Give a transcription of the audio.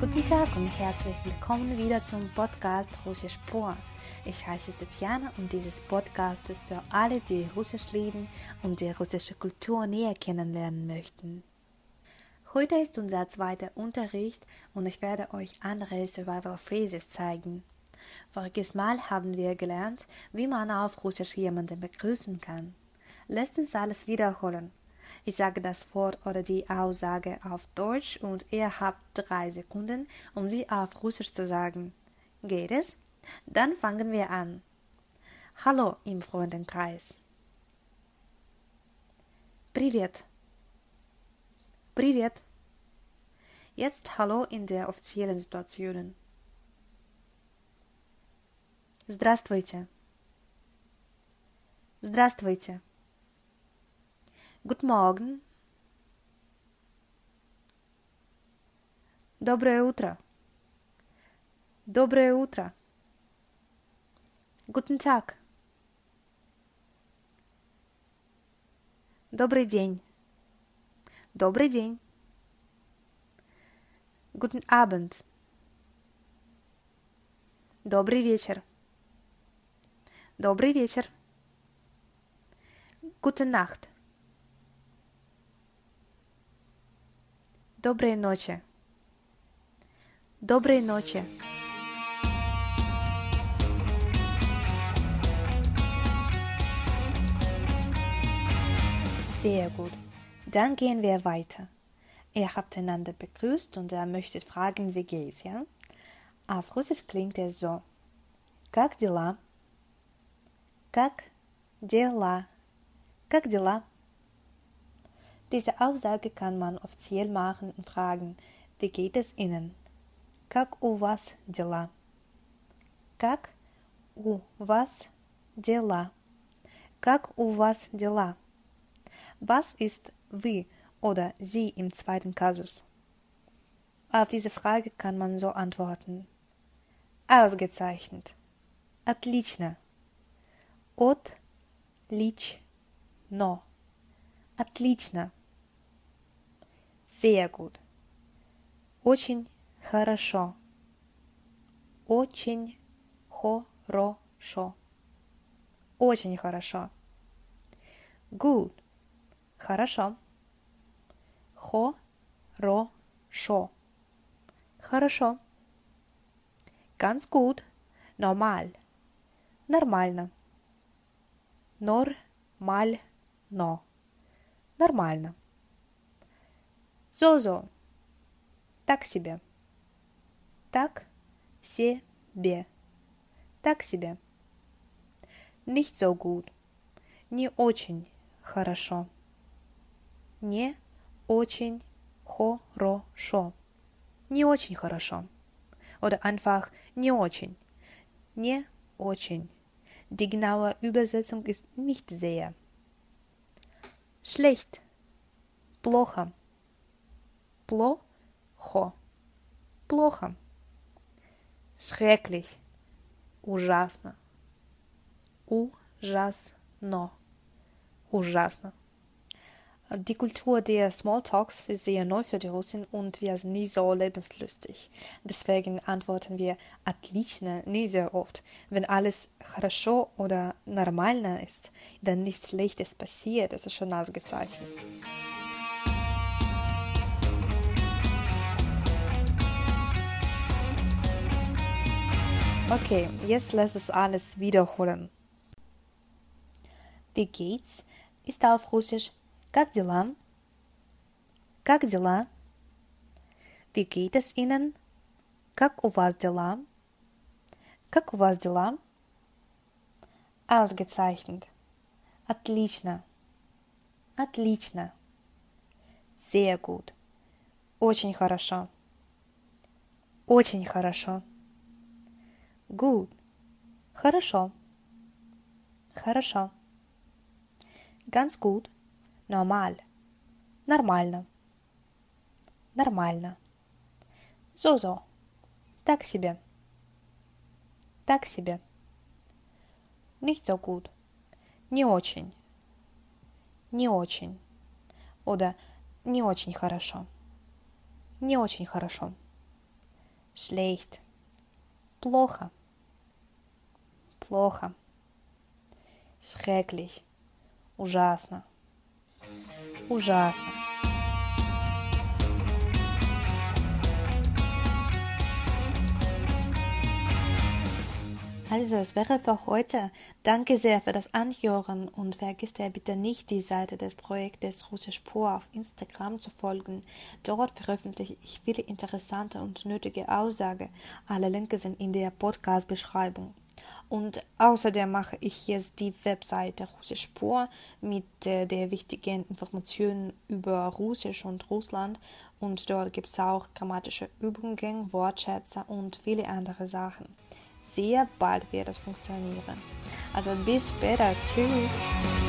Guten Tag und herzlich willkommen wieder zum Podcast Russisch Pur. Ich heiße Tatjana und dieses Podcast ist für alle, die Russisch lieben und die russische Kultur näher kennenlernen möchten. Heute ist unser zweiter Unterricht und ich werde euch andere Survival Phrases zeigen. Voriges Mal haben wir gelernt, wie man auf Russisch jemanden begrüßen kann. Lasst uns alles wiederholen. Ich sage das Wort oder die Aussage auf Deutsch und ihr habt drei Sekunden, um sie auf Russisch zu sagen. Geht es? Dann fangen wir an. Hallo im Freundenkreis. Привет. Привет. Jetzt Hallo in der offiziellen Situation. Здравствуйте. Здравствуйте. Guten Morgen. Доброе утро. Доброе утро. Guten Tag. Добрый день. Добрый день. Guten Abend. Добрый вечер. Добрый вечер. Gute Nacht. Доброй ночи. Доброй ночи. Sehr gut. Dann gehen wir weiter. Ihr habt einander begrüßt und er möchte fragen, wie geht's, ja? Auf Russisch klingt es so. Как дела? Как дела? Как дела? Diese Aussage kann man offiziell machen und fragen, wie geht es Ihnen? Как у вас дела? Как у вас дела? Как у вас дела? Was ist wie oder sie im zweiten Kasus? Auf diese Frage kann man so antworten. Ausgezeichnet. Отлично. От лич но. Отлично. Sehr gut. Очень хорошо. Очень хорошо. Очень хорошо. Good. Хорошо. Хорошо. Хорошо. Ganz gut. Normal. Нормально. Нормально. Нормально. So-so. Так себе. Так себе. Так себе. Nicht so gut. Не очень хорошо. Не очень хорошо. Не очень хорошо. Oder einfach не очень. Не очень. Die genaue Übersetzung ist nicht sehr. Schlecht. Плохо. Плохо. Плохо. Schrecklich. Ужасно. Ужасно. Ужасно. Die Kultur der Smalltalks ist sehr neu für die Russen und wir sind nie so lebenslustig. Deswegen antworten wir отлично nie sehr oft. Wenn alles хорошо oder нормально ist, dann nichts Schlechtes passiert, das ist schon ausgezeichnet. Okay, jetzt lass es alles wiederholen. Wie geht's? Ist auf Russisch Как дела? Как дела? Wie geht es Ihnen? Как у вас дела? Как у вас дела? Ausgezeichnet. Отлично. Отлично. Sehr gut. Очень хорошо. Очень хорошо. Gut. Хорошо. Хорошо. Ganz gut. Normal. Нормально. Нормально. So-so. Так себе. Так себе. Nicht so gut. Не очень. Не очень. Oder не очень хорошо. Не очень хорошо. Schlecht. Плохо. Плохо. Schrecklich. Ужасно. Ужасно. Also, es wäre für heute. Danke sehr für das Anhören und vergiss dir bitte nicht, die Seite des Projektes Russisch Pur auf Instagram zu folgen. Dort veröffentliche ich viele interessante und nötige Aussagen. Alle Linke sind in der Podcast-Beschreibung. Und außerdem mache ich jetzt die Webseite Russisch Pur mit äh, der wichtigen Informationen über Russisch und Russland. Und dort gibt es auch grammatische Übungen, Wortschätze und viele andere Sachen sehr bald wird es funktionieren. Also bis später. Tschüss.